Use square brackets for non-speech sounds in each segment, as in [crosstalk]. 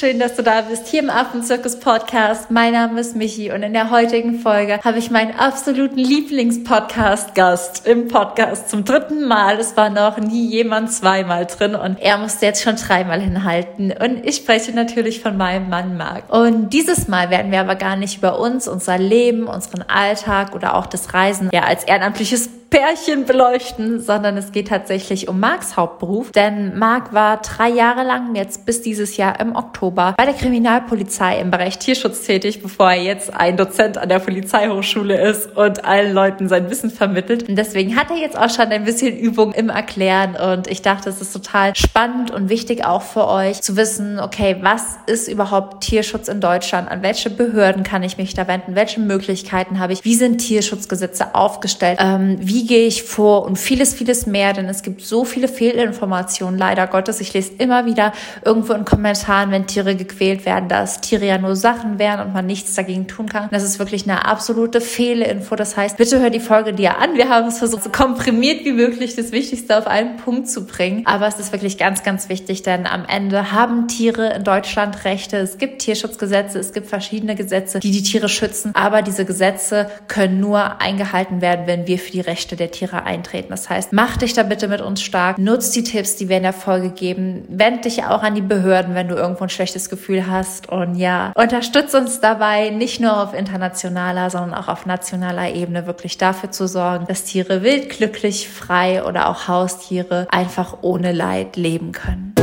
schön, dass du da bist hier im Affenzirkus Podcast. Mein Name ist Michi und in der heutigen Folge habe ich meinen absoluten Lieblingspodcast-Gast im Podcast zum dritten Mal. Es war noch nie jemand zweimal drin und er musste jetzt schon dreimal hinhalten. Und ich spreche natürlich von meinem Mann Marc. Und dieses Mal werden wir aber gar nicht über uns, unser Leben, unseren Alltag oder auch das Reisen ja als ehrenamtliches Pärchen beleuchten, sondern es geht tatsächlich um Marks Hauptberuf. Denn Mark war drei Jahre lang, jetzt bis dieses Jahr im Oktober, bei der Kriminalpolizei im Bereich Tierschutz tätig, bevor er jetzt ein Dozent an der Polizeihochschule ist und allen Leuten sein Wissen vermittelt. Und deswegen hat er jetzt auch schon ein bisschen Übung im Erklären und ich dachte, es ist total spannend und wichtig auch für euch zu wissen, okay, was ist überhaupt Tierschutz in Deutschland? An welche Behörden kann ich mich da wenden? Welche Möglichkeiten habe ich? Wie sind Tierschutzgesetze aufgestellt? Ähm, wie wie gehe ich vor und vieles, vieles mehr, denn es gibt so viele Fehlinformationen, leider Gottes. Ich lese immer wieder irgendwo in Kommentaren, wenn Tiere gequält werden, dass Tiere ja nur Sachen wären und man nichts dagegen tun kann. Das ist wirklich eine absolute Fehlinfo. Das heißt, bitte hör die Folge dir an. Wir haben es versucht, so komprimiert wie möglich das Wichtigste auf einen Punkt zu bringen. Aber es ist wirklich ganz, ganz wichtig, denn am Ende haben Tiere in Deutschland Rechte. Es gibt Tierschutzgesetze, es gibt verschiedene Gesetze, die die Tiere schützen. Aber diese Gesetze können nur eingehalten werden, wenn wir für die Rechte Rechte der Tiere eintreten. Das heißt, mach dich da bitte mit uns stark, nutz die Tipps, die wir in der Folge geben, wend dich auch an die Behörden, wenn du irgendwo ein schlechtes Gefühl hast und ja, unterstütz uns dabei, nicht nur auf internationaler, sondern auch auf nationaler Ebene wirklich dafür zu sorgen, dass Tiere wild, glücklich, frei oder auch Haustiere einfach ohne Leid leben können.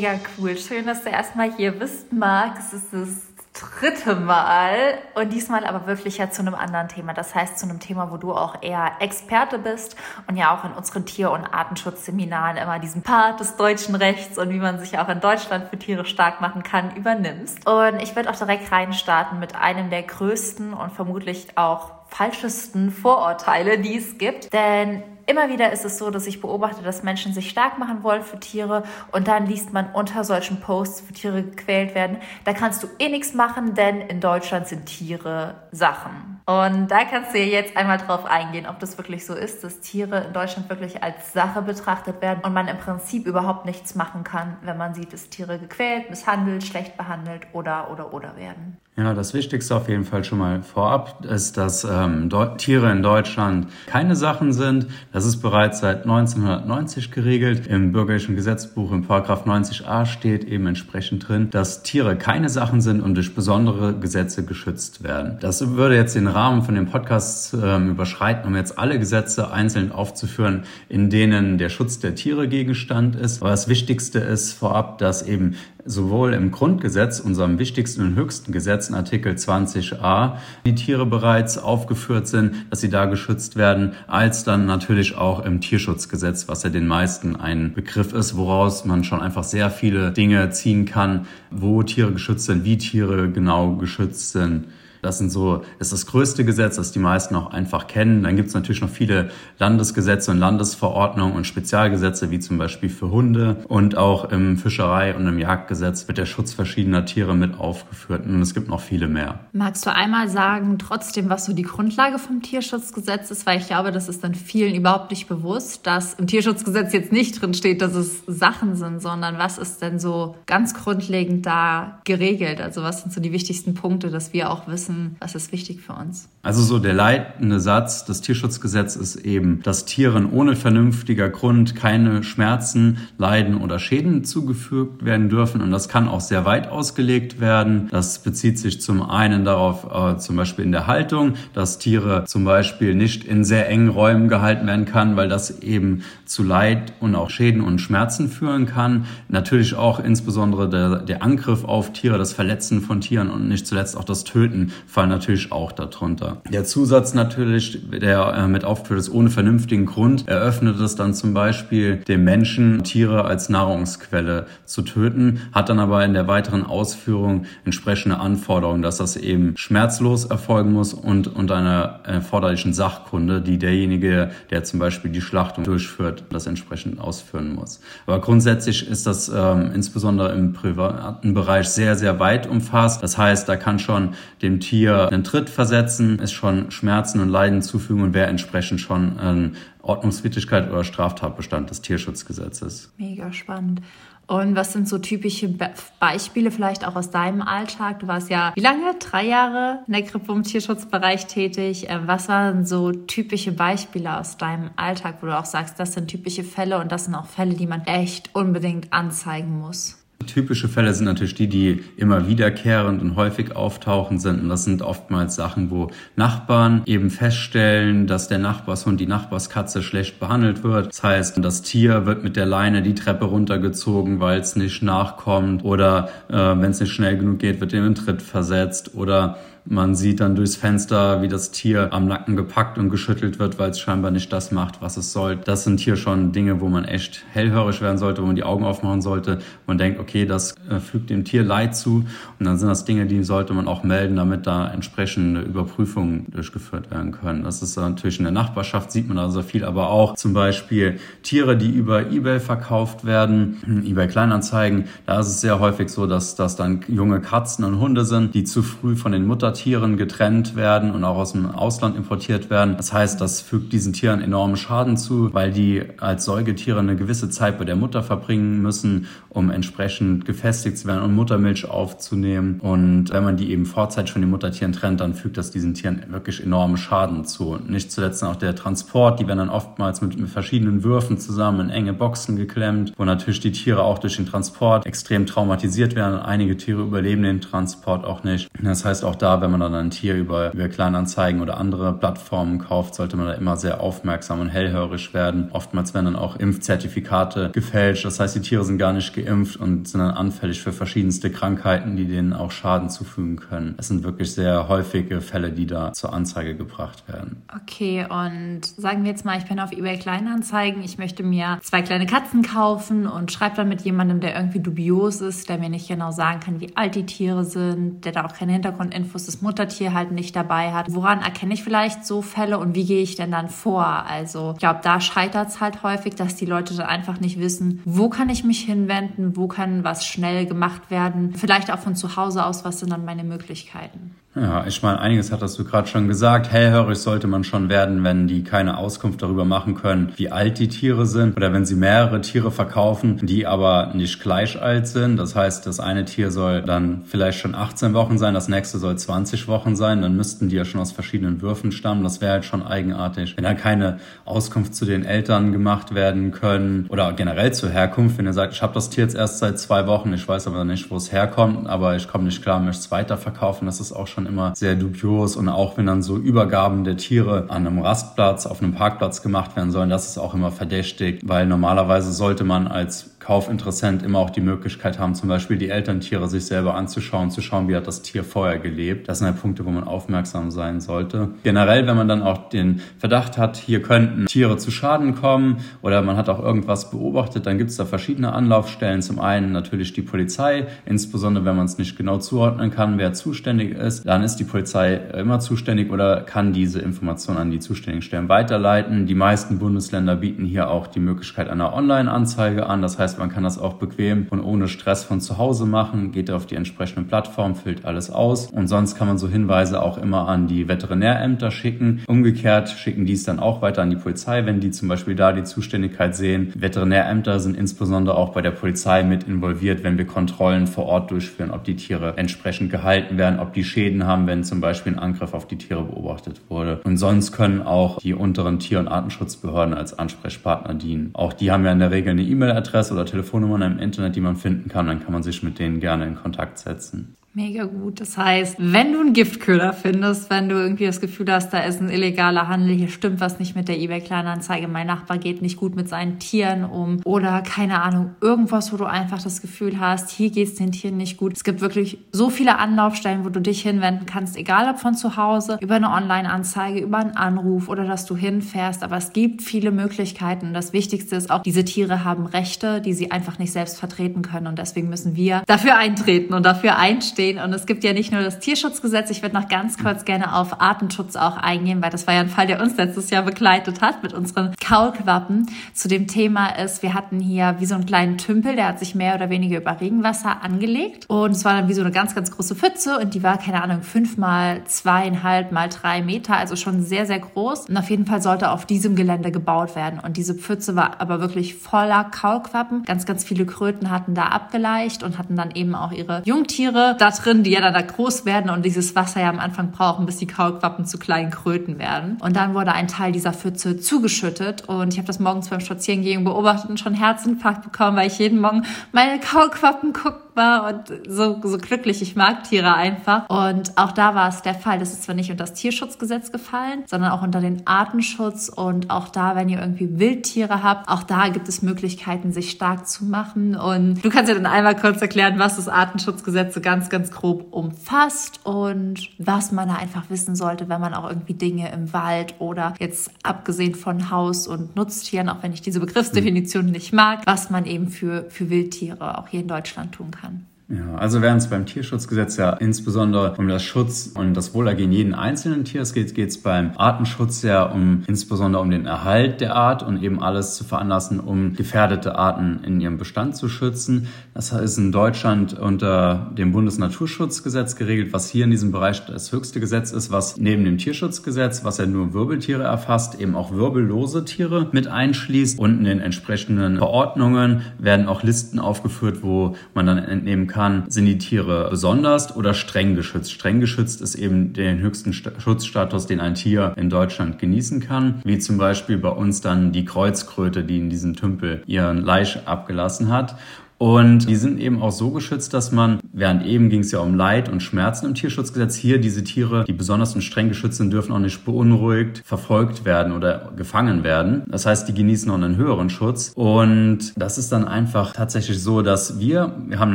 Mega cool. Schön, dass du erstmal hier bist, Marc. Es ist das dritte Mal und diesmal aber wirklich ja zu einem anderen Thema. Das heißt zu einem Thema, wo du auch eher Experte bist und ja auch in unseren Tier- und Artenschutzseminaren immer diesen Part des deutschen Rechts und wie man sich auch in Deutschland für Tiere stark machen kann, übernimmst. Und ich werde auch direkt reinstarten mit einem der größten und vermutlich auch falschesten Vorurteile, die es gibt. Denn Immer wieder ist es so, dass ich beobachte, dass Menschen sich stark machen wollen für Tiere und dann liest man unter solchen Posts, wo Tiere gequält werden, da kannst du eh nichts machen, denn in Deutschland sind Tiere Sachen. Und da kannst du ja jetzt einmal drauf eingehen, ob das wirklich so ist, dass Tiere in Deutschland wirklich als Sache betrachtet werden und man im Prinzip überhaupt nichts machen kann, wenn man sieht, dass Tiere gequält, misshandelt, schlecht behandelt oder oder oder werden. Ja, das Wichtigste auf jeden Fall schon mal vorab ist, dass ähm, Tiere in Deutschland keine Sachen sind. Das ist bereits seit 1990 geregelt. Im bürgerlichen Gesetzbuch im Paragraph 90a steht eben entsprechend drin, dass Tiere keine Sachen sind und durch besondere Gesetze geschützt werden. Das würde jetzt den Rahmen von dem Podcast ähm, überschreiten, um jetzt alle Gesetze einzeln aufzuführen, in denen der Schutz der Tiere Gegenstand ist. Aber das Wichtigste ist vorab, dass eben sowohl im Grundgesetz, unserem wichtigsten und höchsten Gesetz, in Artikel 20a, die Tiere bereits aufgeführt sind, dass sie da geschützt werden, als dann natürlich auch im Tierschutzgesetz, was ja den meisten ein Begriff ist, woraus man schon einfach sehr viele Dinge ziehen kann, wo Tiere geschützt sind, wie Tiere genau geschützt sind. Das sind so, ist das größte Gesetz, das die meisten auch einfach kennen. Dann gibt es natürlich noch viele Landesgesetze und Landesverordnungen und Spezialgesetze, wie zum Beispiel für Hunde. Und auch im Fischerei- und im Jagdgesetz wird der Schutz verschiedener Tiere mit aufgeführt. Und es gibt noch viele mehr. Magst du einmal sagen, trotzdem, was so die Grundlage vom Tierschutzgesetz ist? Weil ich glaube, das ist dann vielen überhaupt nicht bewusst, dass im Tierschutzgesetz jetzt nicht drin steht, dass es Sachen sind, sondern was ist denn so ganz grundlegend da geregelt? Also was sind so die wichtigsten Punkte, dass wir auch wissen, wissen, was ist wichtig für uns. Also so der leitende Satz des Tierschutzgesetzes ist eben, dass Tieren ohne vernünftiger Grund keine Schmerzen, Leiden oder Schäden zugefügt werden dürfen. Und das kann auch sehr weit ausgelegt werden. Das bezieht sich zum einen darauf, äh, zum Beispiel in der Haltung, dass Tiere zum Beispiel nicht in sehr engen Räumen gehalten werden kann, weil das eben zu Leid und auch Schäden und Schmerzen führen kann. Natürlich auch insbesondere der, der Angriff auf Tiere, das Verletzen von Tieren und nicht zuletzt auch das Töten fallen natürlich auch darunter. Der Zusatz natürlich, der äh, mit aufgeführt ist, ohne vernünftigen Grund, eröffnet es dann zum Beispiel dem Menschen, Tiere als Nahrungsquelle zu töten, hat dann aber in der weiteren Ausführung entsprechende Anforderungen, dass das eben schmerzlos erfolgen muss und unter einer erforderlichen Sachkunde, die derjenige, der zum Beispiel die Schlachtung durchführt, das entsprechend ausführen muss. Aber grundsätzlich ist das ähm, insbesondere im privaten Bereich sehr, sehr weit umfasst. Das heißt, da kann schon dem Tier einen Tritt versetzen, es schon Schmerzen und Leiden zufügen und wäre entsprechend schon ein Ordnungswidrigkeit oder Straftatbestand des Tierschutzgesetzes. Mega spannend. Und was sind so typische Be Beispiele vielleicht auch aus deinem Alltag? Du warst ja wie lange? Drei Jahre in der Krippe im Tierschutzbereich tätig. Äh, was waren so typische Beispiele aus deinem Alltag, wo du auch sagst, das sind typische Fälle und das sind auch Fälle, die man echt unbedingt anzeigen muss? Typische Fälle sind natürlich die, die immer wiederkehrend und häufig auftauchen sind. Und das sind oftmals Sachen, wo Nachbarn eben feststellen, dass der Nachbarshund, die Nachbarskatze schlecht behandelt wird. Das heißt, das Tier wird mit der Leine die Treppe runtergezogen, weil es nicht nachkommt. Oder äh, wenn es nicht schnell genug geht, wird ihm ein Tritt versetzt. Oder man sieht dann durchs Fenster, wie das Tier am Nacken gepackt und geschüttelt wird, weil es scheinbar nicht das macht, was es soll. Das sind hier schon Dinge, wo man echt hellhörig werden sollte, wo man die Augen aufmachen sollte. Man denkt, okay, das äh, fügt dem Tier Leid zu. Und dann sind das Dinge, die sollte man auch melden, damit da entsprechende Überprüfungen durchgeführt werden können. Das ist natürlich in der Nachbarschaft, sieht man also viel, aber auch zum Beispiel Tiere, die über Ebay verkauft werden, [clears throat] Ebay Kleinanzeigen. Da ist es sehr häufig so, dass das dann junge Katzen und Hunde sind, die zu früh von den Mutter Tieren getrennt werden und auch aus dem Ausland importiert werden. Das heißt, das fügt diesen Tieren enormen Schaden zu, weil die als Säugetiere eine gewisse Zeit bei der Mutter verbringen müssen, um entsprechend gefestigt zu werden und Muttermilch aufzunehmen. Und wenn man die eben vorzeitig von den Muttertieren trennt, dann fügt das diesen Tieren wirklich enormen Schaden zu. Nicht zuletzt auch der Transport, die werden dann oftmals mit, mit verschiedenen Würfen zusammen in enge Boxen geklemmt, wo natürlich die Tiere auch durch den Transport extrem traumatisiert werden. Einige Tiere überleben den Transport auch nicht. Das heißt, auch da wenn man dann ein Tier über, über Kleinanzeigen oder andere Plattformen kauft, sollte man da immer sehr aufmerksam und hellhörig werden. Oftmals werden dann auch Impfzertifikate gefälscht. Das heißt, die Tiere sind gar nicht geimpft und sind dann anfällig für verschiedenste Krankheiten, die denen auch Schaden zufügen können. Es sind wirklich sehr häufige Fälle, die da zur Anzeige gebracht werden. Okay, und sagen wir jetzt mal, ich bin auf eBay Kleinanzeigen, ich möchte mir zwei kleine Katzen kaufen und schreibe dann mit jemandem, der irgendwie dubios ist, der mir nicht genau sagen kann, wie alt die Tiere sind, der da auch keine Hintergrundinfos das Muttertier halt nicht dabei hat. Woran erkenne ich vielleicht so Fälle und wie gehe ich denn dann vor? Also ich glaube, da scheitert es halt häufig, dass die Leute dann einfach nicht wissen, wo kann ich mich hinwenden, wo kann was schnell gemacht werden. Vielleicht auch von zu Hause aus, was sind dann meine Möglichkeiten? Ja, ich meine, einiges hattest du gerade schon gesagt. Hellhörig sollte man schon werden, wenn die keine Auskunft darüber machen können, wie alt die Tiere sind oder wenn sie mehrere Tiere verkaufen, die aber nicht gleich alt sind. Das heißt, das eine Tier soll dann vielleicht schon 18 Wochen sein, das nächste soll 20 Wochen sein. Dann müssten die ja schon aus verschiedenen Würfen stammen. Das wäre halt schon eigenartig. Wenn da keine Auskunft zu den Eltern gemacht werden können oder generell zur Herkunft, wenn er sagt, ich habe das Tier jetzt erst seit zwei Wochen, ich weiß aber nicht, wo es herkommt, aber ich komme nicht klar, möchte es weiterverkaufen, das ist auch schon schon immer sehr dubios. Und auch wenn dann so Übergaben der Tiere an einem Rastplatz, auf einem Parkplatz gemacht werden sollen, das ist auch immer verdächtig, weil normalerweise sollte man als Kaufinteressent immer auch die Möglichkeit haben, zum Beispiel die Elterntiere sich selber anzuschauen, zu schauen, wie hat das Tier vorher gelebt. Das sind halt Punkte, wo man aufmerksam sein sollte. Generell, wenn man dann auch den Verdacht hat, hier könnten Tiere zu Schaden kommen oder man hat auch irgendwas beobachtet, dann gibt es da verschiedene Anlaufstellen. Zum einen natürlich die Polizei, insbesondere wenn man es nicht genau zuordnen kann, wer zuständig ist. Dann ist die Polizei immer zuständig oder kann diese Information an die zuständigen Stellen weiterleiten. Die meisten Bundesländer bieten hier auch die Möglichkeit einer Online-Anzeige an. Das heißt, man kann das auch bequem und ohne Stress von zu Hause machen, geht auf die entsprechende Plattform, füllt alles aus und sonst kann man so Hinweise auch immer an die Veterinärämter schicken. Umgekehrt schicken die es dann auch weiter an die Polizei, wenn die zum Beispiel da die Zuständigkeit sehen. Veterinärämter sind insbesondere auch bei der Polizei mit involviert, wenn wir Kontrollen vor Ort durchführen, ob die Tiere entsprechend gehalten werden, ob die Schäden haben, wenn zum Beispiel ein Angriff auf die Tiere beobachtet wurde. Und sonst können auch die unteren Tier- und Artenschutzbehörden als Ansprechpartner dienen. Auch die haben ja in der Regel eine E-Mail-Adresse oder Telefonnummern im Internet, die man finden kann. Dann kann man sich mit denen gerne in Kontakt setzen. Mega gut. Das heißt, wenn du einen Giftköder findest, wenn du irgendwie das Gefühl hast, da ist ein illegaler Handel, hier stimmt was nicht mit der eBay-Kleinanzeige, mein Nachbar geht nicht gut mit seinen Tieren um oder keine Ahnung, irgendwas, wo du einfach das Gefühl hast, hier geht es den Tieren nicht gut. Es gibt wirklich so viele Anlaufstellen, wo du dich hinwenden kannst, egal ob von zu Hause, über eine Online-Anzeige, über einen Anruf oder dass du hinfährst. Aber es gibt viele Möglichkeiten. Und das Wichtigste ist auch, diese Tiere haben Rechte, die sie einfach nicht selbst vertreten können. Und deswegen müssen wir dafür eintreten und dafür einstehen stehen. Und es gibt ja nicht nur das Tierschutzgesetz. Ich würde noch ganz kurz gerne auf Artenschutz auch eingehen, weil das war ja ein Fall, der uns letztes Jahr begleitet hat mit unseren Kaulquappen. Zu dem Thema ist, wir hatten hier wie so einen kleinen Tümpel, der hat sich mehr oder weniger über Regenwasser angelegt. Und es war dann wie so eine ganz, ganz große Pfütze und die war, keine Ahnung, fünf mal zweieinhalb mal drei Meter, also schon sehr, sehr groß. Und auf jeden Fall sollte auf diesem Gelände gebaut werden. Und diese Pfütze war aber wirklich voller Kaulquappen. Ganz, ganz viele Kröten hatten da abgeleicht und hatten dann eben auch ihre Jungtiere drin, die ja dann da groß werden und dieses Wasser ja am Anfang brauchen, bis die Kaulquappen zu kleinen Kröten werden. Und dann wurde ein Teil dieser Pfütze zugeschüttet und ich habe das morgens beim Spazierengehen beobachtet und schon Herzinfarkt bekommen, weil ich jeden Morgen meine Kaulquappen gucke dankbar und so, so glücklich. Ich mag Tiere einfach. Und auch da war es der Fall. Das ist zwar nicht unter das Tierschutzgesetz gefallen, sondern auch unter den Artenschutz. Und auch da, wenn ihr irgendwie Wildtiere habt, auch da gibt es Möglichkeiten, sich stark zu machen. Und du kannst ja dann einmal kurz erklären, was das Artenschutzgesetz so ganz, ganz grob umfasst und was man da einfach wissen sollte, wenn man auch irgendwie Dinge im Wald oder jetzt abgesehen von Haus- und Nutztieren, auch wenn ich diese Begriffsdefinition nicht mag, was man eben für, für Wildtiere auch hier in Deutschland tun kann. Ja, also während es beim Tierschutzgesetz ja insbesondere um das Schutz und das Wohlergehen jeden einzelnen Tiers geht, geht es beim Artenschutz ja um insbesondere um den Erhalt der Art und eben alles zu veranlassen, um gefährdete Arten in ihrem Bestand zu schützen. Das ist in Deutschland unter dem Bundesnaturschutzgesetz geregelt, was hier in diesem Bereich das höchste Gesetz ist, was neben dem Tierschutzgesetz, was ja nur Wirbeltiere erfasst, eben auch wirbellose Tiere mit einschließt. Und in den entsprechenden Verordnungen werden auch Listen aufgeführt, wo man dann entnehmen kann, kann, sind die Tiere besonders oder streng geschützt. Streng geschützt ist eben den höchsten Schutzstatus, den ein Tier in Deutschland genießen kann, wie zum Beispiel bei uns dann die Kreuzkröte, die in diesem Tümpel ihren Laich abgelassen hat. Und die sind eben auch so geschützt, dass man, während eben ging es ja um Leid und Schmerzen im Tierschutzgesetz, hier diese Tiere, die besonders und streng geschützt sind, dürfen auch nicht beunruhigt, verfolgt werden oder gefangen werden. Das heißt, die genießen auch einen höheren Schutz. Und das ist dann einfach tatsächlich so, dass wir, wir haben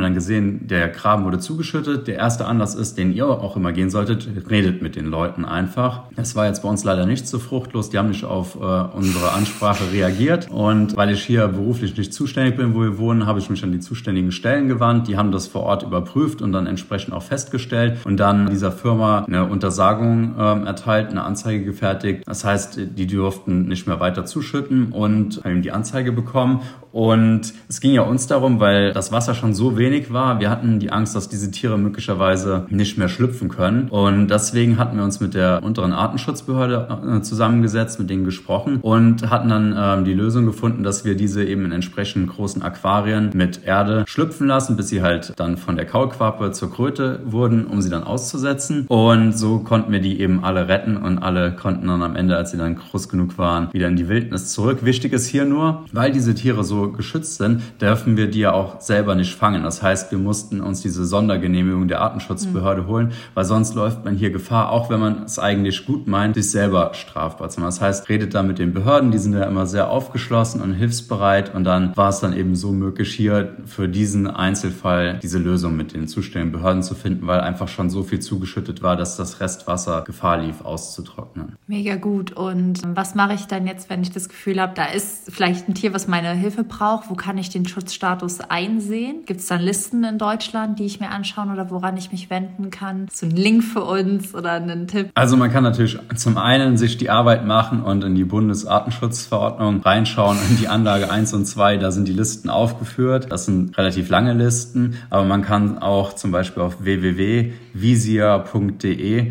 dann gesehen, der Graben wurde zugeschüttet. Der erste Anlass ist, den ihr auch immer gehen solltet, redet mit den Leuten einfach. Das war jetzt bei uns leider nicht so fruchtlos. Die haben nicht auf äh, unsere Ansprache reagiert. Und weil ich hier beruflich nicht zuständig bin, wo wir wohnen, habe ich mich an die zuständigen Stellen gewandt. Die haben das vor Ort überprüft und dann entsprechend auch festgestellt und dann dieser Firma eine Untersagung ähm, erteilt, eine Anzeige gefertigt. Das heißt, die durften nicht mehr weiter zuschütten und haben die Anzeige bekommen. Und es ging ja uns darum, weil das Wasser schon so wenig war. Wir hatten die Angst, dass diese Tiere möglicherweise nicht mehr schlüpfen können. Und deswegen hatten wir uns mit der unteren Artenschutzbehörde äh, zusammengesetzt, mit denen gesprochen und hatten dann ähm, die Lösung gefunden, dass wir diese eben in entsprechend großen Aquarien mit Erde schlüpfen lassen, bis sie halt dann von der Kaulquappe zur Kröte wurden, um sie dann auszusetzen. Und so konnten wir die eben alle retten und alle konnten dann am Ende, als sie dann groß genug waren, wieder in die Wildnis zurück. Wichtig ist hier nur, weil diese Tiere so geschützt sind, dürfen wir die ja auch selber nicht fangen. Das heißt, wir mussten uns diese Sondergenehmigung der Artenschutzbehörde mhm. holen, weil sonst läuft man hier Gefahr, auch wenn man es eigentlich gut meint, sich selber strafbar zu machen. Das heißt, redet da mit den Behörden, die sind ja immer sehr aufgeschlossen und hilfsbereit und dann war es dann eben so möglich, hier für diesen Einzelfall diese Lösung mit den zuständigen Behörden zu finden, weil einfach schon so viel zugeschüttet war, dass das Restwasser Gefahr lief, auszutrocknen. Mega gut. Und was mache ich dann jetzt, wenn ich das Gefühl habe, da ist vielleicht ein Tier, was meine Hilfe braucht? Wo kann ich den Schutzstatus einsehen? Gibt es dann Listen in Deutschland, die ich mir anschauen oder woran ich mich wenden kann? So ein Link für uns oder einen Tipp? Also man kann natürlich zum einen sich die Arbeit machen und in die Bundesartenschutzverordnung reinschauen, in die Anlage 1 und 2, da sind die Listen aufgeführt. Das sind relativ lange Listen, aber man kann auch zum Beispiel auf www.visia.de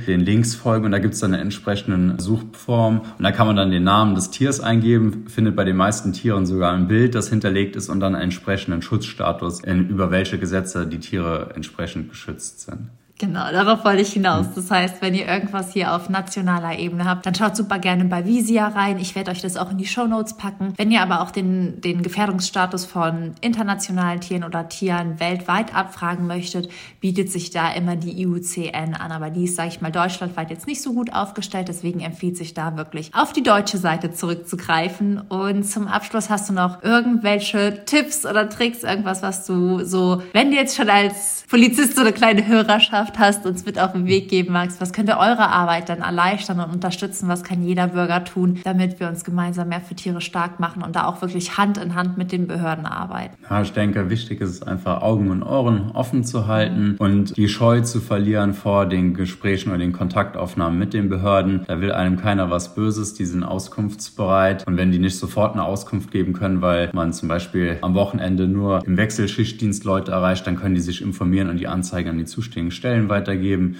den Links folgen und da gibt es dann eine entsprechende Suchform und da kann man dann den Namen des Tiers eingeben, findet bei den meisten Tieren sogar ein Bild, das hinterlegt ist und dann einen entsprechenden Schutzstatus, über welche Gesetze die Tiere entsprechend geschützt sind. Genau, darauf wollte ich hinaus. Das heißt, wenn ihr irgendwas hier auf nationaler Ebene habt, dann schaut super gerne bei Visia rein. Ich werde euch das auch in die Show Notes packen. Wenn ihr aber auch den, den Gefährdungsstatus von internationalen Tieren oder Tieren weltweit abfragen möchtet, bietet sich da immer die IUCN an. Aber die ist, sage ich mal, deutschlandweit jetzt nicht so gut aufgestellt. Deswegen empfiehlt sich da wirklich auf die deutsche Seite zurückzugreifen. Und zum Abschluss hast du noch irgendwelche Tipps oder Tricks, irgendwas, was du so, wenn du jetzt schon als Polizist so eine kleine Hörerschaft Botschaft hast, uns mit auf den Weg geben magst. Was könnte eure Arbeit dann erleichtern und unterstützen? Was kann jeder Bürger tun, damit wir uns gemeinsam mehr für Tiere stark machen und da auch wirklich Hand in Hand mit den Behörden arbeiten? Ja, ich denke, wichtig ist es einfach, Augen und Ohren offen zu halten und die Scheu zu verlieren vor den Gesprächen oder den Kontaktaufnahmen mit den Behörden. Da will einem keiner was Böses, die sind auskunftsbereit und wenn die nicht sofort eine Auskunft geben können, weil man zum Beispiel am Wochenende nur im Wechselschichtdienst Leute erreicht, dann können die sich informieren und die Anzeige an die zuständigen Stellen Stellen weitergeben.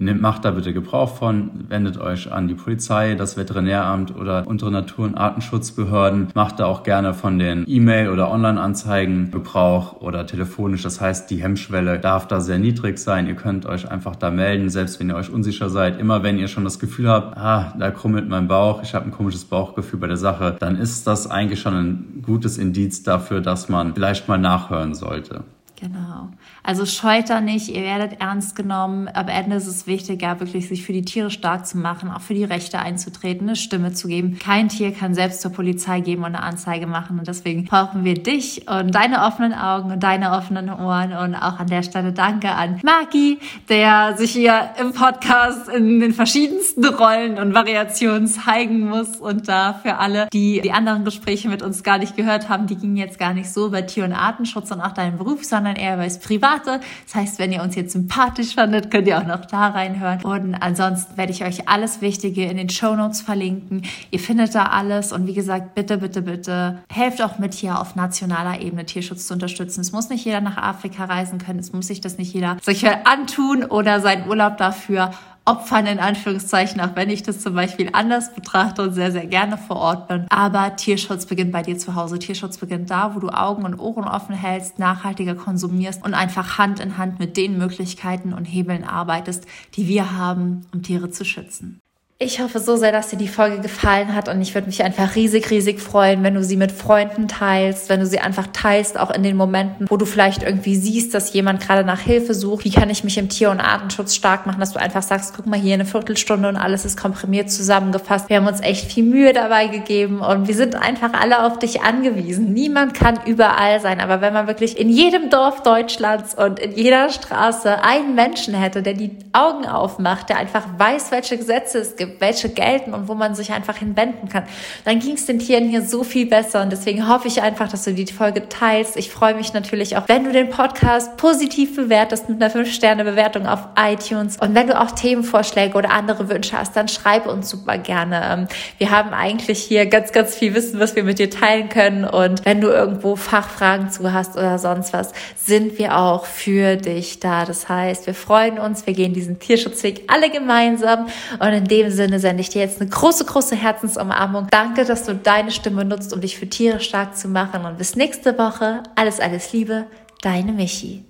Macht da bitte Gebrauch von, wendet euch an die Polizei, das Veterinäramt oder unsere Natur- und Artenschutzbehörden. Macht da auch gerne von den E-Mail- oder Online-Anzeigen Gebrauch oder telefonisch. Das heißt, die Hemmschwelle darf da sehr niedrig sein. Ihr könnt euch einfach da melden, selbst wenn ihr euch unsicher seid. Immer wenn ihr schon das Gefühl habt, ah, da krummelt mein Bauch, ich habe ein komisches Bauchgefühl bei der Sache, dann ist das eigentlich schon ein gutes Indiz dafür, dass man vielleicht mal nachhören sollte. Genau. Also scheut da nicht, ihr werdet ernst genommen. Am Ende ist es wichtig, ja, wirklich sich für die Tiere stark zu machen, auch für die Rechte einzutreten, eine Stimme zu geben. Kein Tier kann selbst zur Polizei geben und eine Anzeige machen. Und deswegen brauchen wir dich und deine offenen Augen und deine offenen Ohren. Und auch an der Stelle danke an Maki, der sich hier im Podcast in den verschiedensten Rollen und Variationen zeigen muss. Und da für alle, die die anderen Gespräche mit uns gar nicht gehört haben, die gingen jetzt gar nicht so über Tier- und Artenschutz und auch deinen Beruf, sondern eher über das Privat Private. Das heißt, wenn ihr uns jetzt sympathisch fandet, könnt ihr auch noch da reinhören. Und ansonsten werde ich euch alles Wichtige in den Show Notes verlinken. Ihr findet da alles. Und wie gesagt, bitte, bitte, bitte helft auch mit hier auf nationaler Ebene Tierschutz zu unterstützen. Es muss nicht jeder nach Afrika reisen können. Es muss sich das nicht jeder sich antun oder seinen Urlaub dafür opfern, in Anführungszeichen, auch wenn ich das zum Beispiel anders betrachte und sehr, sehr gerne vor Ort bin. Aber Tierschutz beginnt bei dir zu Hause. Tierschutz beginnt da, wo du Augen und Ohren offen hältst, nachhaltiger konsumierst und einfach Hand in Hand mit den Möglichkeiten und Hebeln arbeitest, die wir haben, um Tiere zu schützen. Ich hoffe so sehr, dass dir die Folge gefallen hat und ich würde mich einfach riesig, riesig freuen, wenn du sie mit Freunden teilst, wenn du sie einfach teilst, auch in den Momenten, wo du vielleicht irgendwie siehst, dass jemand gerade nach Hilfe sucht. Wie kann ich mich im Tier- und Artenschutz stark machen, dass du einfach sagst, guck mal hier eine Viertelstunde und alles ist komprimiert zusammengefasst. Wir haben uns echt viel Mühe dabei gegeben und wir sind einfach alle auf dich angewiesen. Niemand kann überall sein, aber wenn man wirklich in jedem Dorf Deutschlands und in jeder Straße einen Menschen hätte, der die Augen aufmacht, der einfach weiß, welche Gesetze es gibt, welche gelten und wo man sich einfach hinwenden kann, dann ging es den Tieren hier so viel besser. Und deswegen hoffe ich einfach, dass du die Folge teilst. Ich freue mich natürlich auch, wenn du den Podcast positiv bewertest mit einer 5-Sterne-Bewertung auf iTunes. Und wenn du auch Themenvorschläge oder andere Wünsche hast, dann schreib uns super gerne. Ähm, wir haben eigentlich hier ganz, ganz viel Wissen, was wir mit dir teilen können. Und wenn du irgendwo Fachfragen zu hast oder sonst was, sind wir auch für dich da. Das heißt, wir freuen uns, wir gehen diesen Tierschutzweg alle gemeinsam. Und in dem Sinne sende ich dir jetzt eine große, große Herzensumarmung. Danke, dass du deine Stimme nutzt, um dich für Tiere stark zu machen. Und bis nächste Woche. Alles, alles Liebe. Deine Michi.